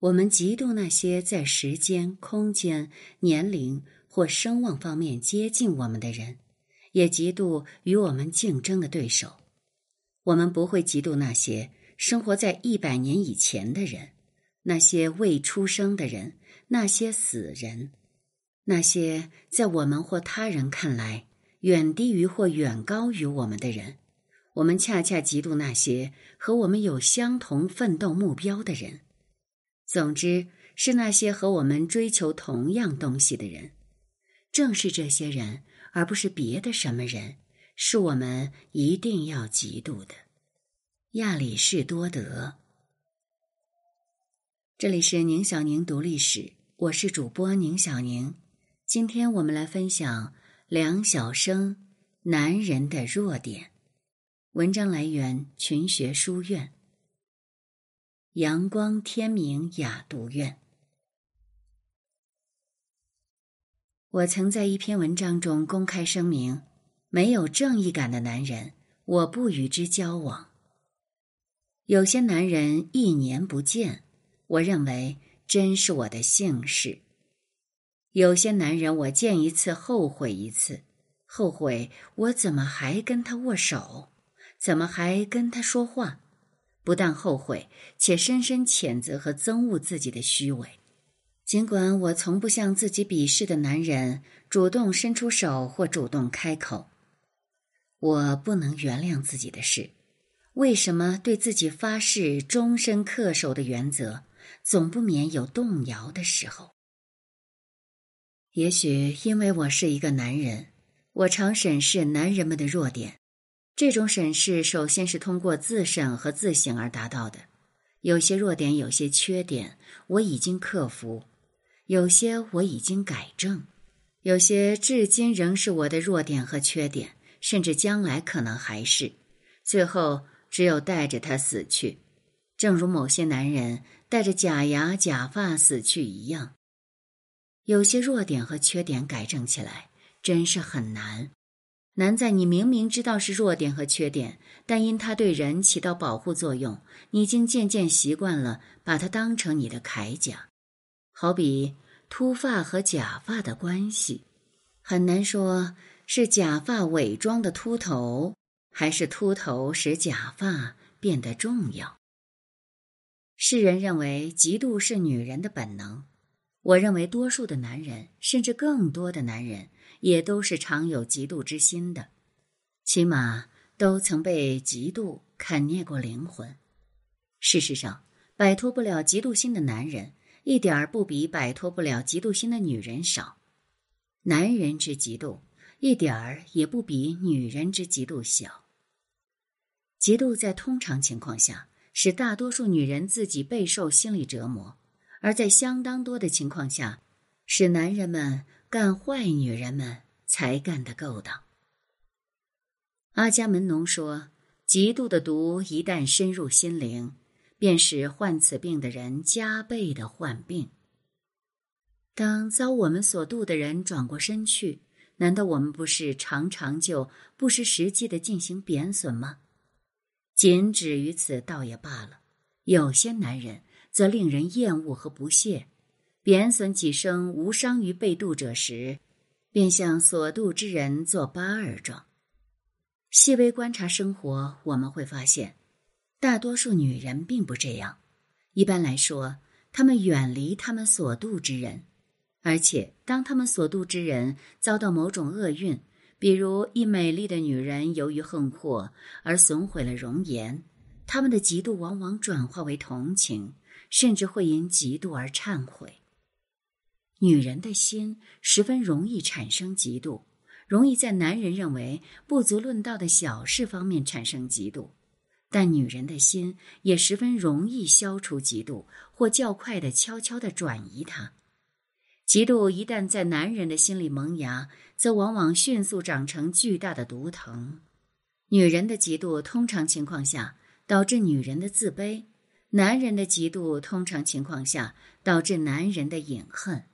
我们嫉妒那些在时间、空间、年龄或声望方面接近我们的人，也嫉妒与我们竞争的对手。我们不会嫉妒那些生活在一百年以前的人，那些未出生的人，那些死人，那些在我们或他人看来远低于或远高于我们的人。我们恰恰嫉妒那些和我们有相同奋斗目标的人。总之，是那些和我们追求同样东西的人，正是这些人，而不是别的什么人，是我们一定要嫉妒的。亚里士多德。这里是宁小宁读历史，我是主播宁小宁。今天我们来分享梁晓声《男人的弱点》。文章来源群学书院。阳光天明雅读院。我曾在一篇文章中公开声明：没有正义感的男人，我不与之交往。有些男人一年不见，我认为真是我的幸事；有些男人我见一次后悔一次，后悔我怎么还跟他握手，怎么还跟他说话。不但后悔，且深深谴责和憎恶自己的虚伪。尽管我从不向自己鄙视的男人主动伸出手或主动开口，我不能原谅自己的事。为什么对自己发誓终身恪守的原则，总不免有动摇的时候？也许因为我是一个男人，我常审视男人们的弱点。这种审视首先是通过自审和自省而达到的。有些弱点，有些缺点，我已经克服；有些我已经改正；有些至今仍是我的弱点和缺点，甚至将来可能还是。最后，只有带着它死去，正如某些男人带着假牙、假发死去一样。有些弱点和缺点改正起来，真是很难。难在你明明知道是弱点和缺点，但因它对人起到保护作用，你已经渐渐习惯了把它当成你的铠甲。好比秃发和假发的关系，很难说是假发伪装的秃头，还是秃头使假发变得重要。世人认为嫉妒是女人的本能，我认为多数的男人，甚至更多的男人。也都是常有嫉妒之心的，起码都曾被嫉妒啃啮过灵魂。事实上，摆脱不了嫉妒心的男人，一点儿不比摆脱不了嫉妒心的女人少。男人之嫉妒，一点儿也不比女人之嫉妒小。嫉妒在通常情况下，使大多数女人自己备受心理折磨；而在相当多的情况下，使男人们。干坏女人们才干的勾当。阿伽门农说：“嫉妒的毒一旦深入心灵，便使患此病的人加倍的患病。当遭我们所妒的人转过身去，难道我们不是常常就不失时机的进行贬损吗？仅止于此倒也罢了。有些男人则令人厌恶和不屑。”贬损几声无伤于被妒者时，便向所妒之人做八二状。细微观察生活，我们会发现，大多数女人并不这样。一般来说，她们远离她们所妒之人，而且当她们所妒之人遭到某种厄运，比如一美丽的女人由于横祸而损毁了容颜，他们的嫉妒往往转化为同情，甚至会因嫉妒而忏悔。女人的心十分容易产生嫉妒，容易在男人认为不足论道的小事方面产生嫉妒，但女人的心也十分容易消除嫉妒，或较快的悄悄的转移它。嫉妒一旦在男人的心里萌芽，则往往迅速长成巨大的毒藤。女人的嫉妒通常情况下导致女人的自卑，男人的嫉妒通常情况下导致男人的隐恨。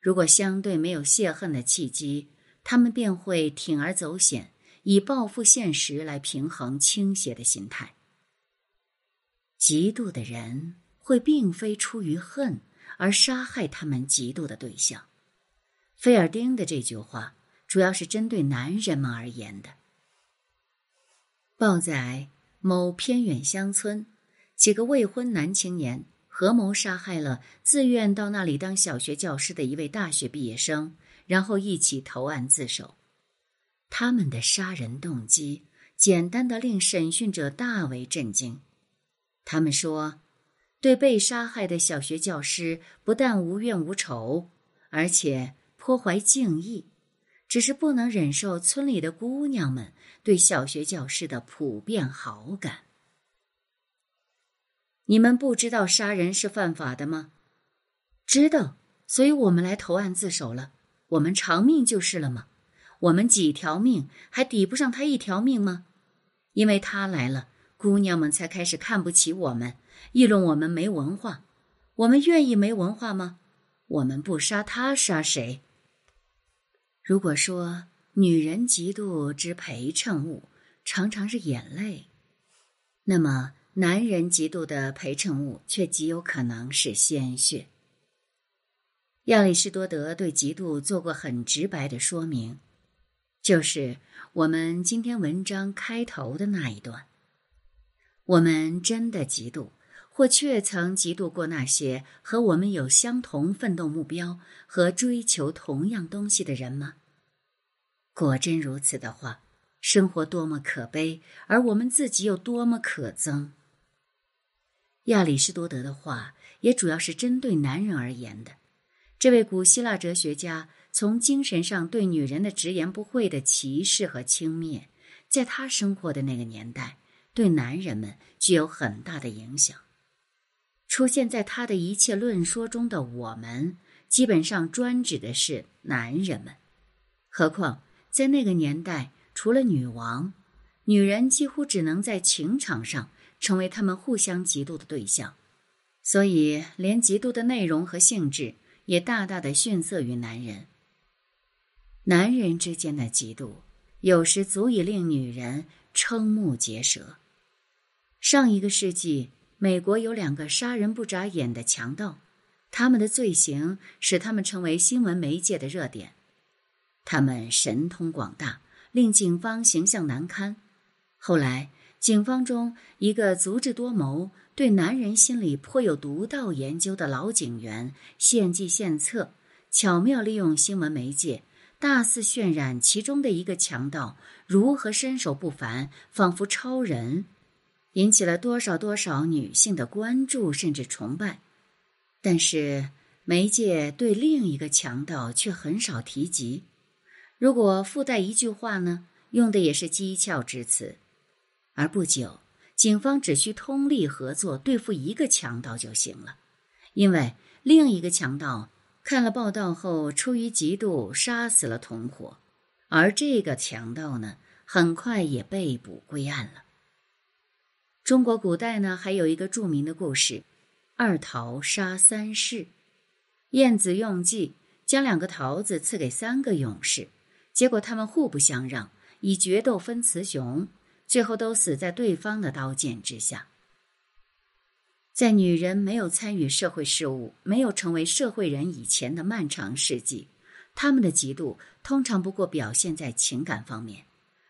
如果相对没有泄恨的契机，他们便会铤而走险，以报复现实来平衡倾斜的心态。嫉妒的人会并非出于恨而杀害他们嫉妒的对象。菲尔丁的这句话主要是针对男人们而言的。报载某偏远乡村，几个未婚男青年合谋杀害了自愿到那里当小学教师的一位大学毕业生，然后一起投案自首。他们的杀人动机简单的令审讯者大为震惊。他们说。对被杀害的小学教师不但无怨无仇，而且颇怀敬意，只是不能忍受村里的姑娘们对小学教师的普遍好感。你们不知道杀人是犯法的吗？知道，所以我们来投案自首了。我们偿命就是了吗？我们几条命还抵不上他一条命吗？因为他来了，姑娘们才开始看不起我们。议论我们没文化，我们愿意没文化吗？我们不杀他，杀谁？如果说女人嫉妒之陪衬物常常是眼泪，那么男人嫉妒的陪衬物却极有可能是鲜血。亚里士多德对嫉妒做过很直白的说明，就是我们今天文章开头的那一段。我们真的嫉妒。或却曾嫉妒过那些和我们有相同奋斗目标和追求同样东西的人吗？果真如此的话，生活多么可悲，而我们自己又多么可憎。亚里士多德的话也主要是针对男人而言的。这位古希腊哲学家从精神上对女人的直言不讳的歧视和轻蔑，在他生活的那个年代，对男人们具有很大的影响。出现在他的一切论说中的“我们”，基本上专指的是男人们。何况在那个年代，除了女王，女人几乎只能在情场上成为他们互相嫉妒的对象，所以连嫉妒的内容和性质也大大的逊色于男人。男人之间的嫉妒，有时足以令女人瞠目结舌。上一个世纪。美国有两个杀人不眨眼的强盗，他们的罪行使他们成为新闻媒介的热点。他们神通广大，令警方形象难堪。后来，警方中一个足智多谋、对男人心理颇有独到研究的老警员，献计献策，巧妙利用新闻媒介，大肆渲染其中的一个强盗如何身手不凡，仿佛超人。引起了多少多少女性的关注甚至崇拜，但是媒介对另一个强盗却很少提及。如果附带一句话呢，用的也是讥诮之词。而不久，警方只需通力合作对付一个强盗就行了，因为另一个强盗看了报道后，出于嫉妒杀死了同伙，而这个强盗呢，很快也被捕归案了。中国古代呢，还有一个著名的故事：二桃杀三士。晏子用计将两个桃子赐给三个勇士，结果他们互不相让，以决斗分雌雄，最后都死在对方的刀剑之下。在女人没有参与社会事务、没有成为社会人以前的漫长世纪，他们的嫉妒通常不过表现在情感方面。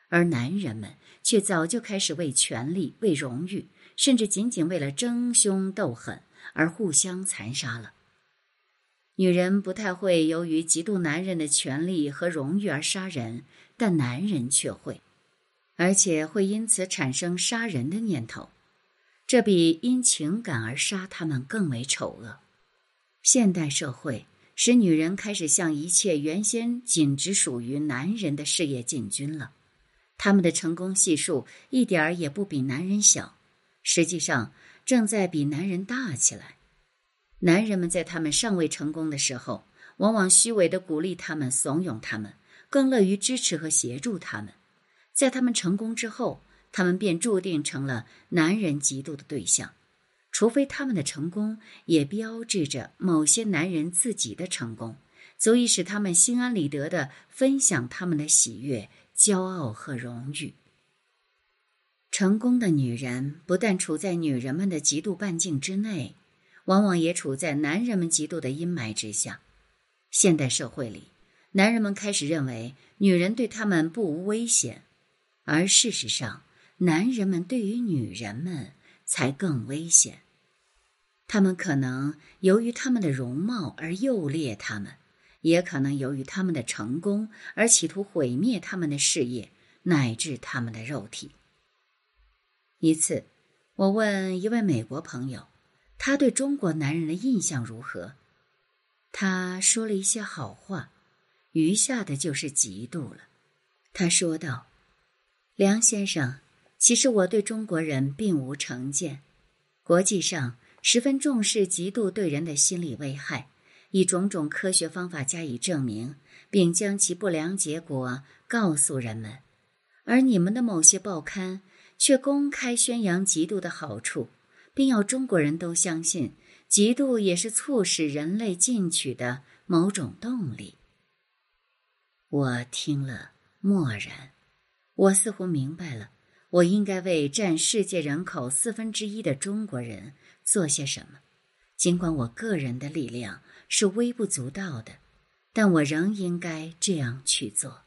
而男人们却早就开始为权力、为荣誉，甚至仅仅为了争凶斗狠而互相残杀了。女人不太会由于嫉妒男人的权利和荣誉而杀人，但男人却会，而且会因此产生杀人的念头。这比因情感而杀他们更为丑恶。现代社会使女人开始向一切原先仅只属于男人的事业进军了。他们的成功系数一点儿也不比男人小，实际上正在比男人大起来。男人们在他们尚未成功的时候，往往虚伪的鼓励他们、怂恿他们，更乐于支持和协助他们。在他们成功之后，他们便注定成了男人嫉妒的对象，除非他们的成功也标志着某些男人自己的成功，足以使他们心安理得的分享他们的喜悦。骄傲和荣誉。成功的女人不但处在女人们的极度半径之内，往往也处在男人们嫉妒的阴霾之下。现代社会里，男人们开始认为女人对他们不无危险，而事实上，男人们对于女人们才更危险。他们可能由于他们的容貌而诱猎他们，也可能由于他们的成功而企图毁灭他们的事业乃至他们的肉体。一次，我问一位美国朋友，他对中国男人的印象如何？他说了一些好话，余下的就是嫉妒了。他说道：“梁先生，其实我对中国人并无成见，国际上。”十分重视嫉妒对人的心理危害，以种种科学方法加以证明，并将其不良结果告诉人们。而你们的某些报刊却公开宣扬嫉妒的好处，并要中国人都相信，嫉妒也是促使人类进取的某种动力。我听了默然，我似乎明白了，我应该为占世界人口四分之一的中国人。做些什么？尽管我个人的力量是微不足道的，但我仍应该这样去做。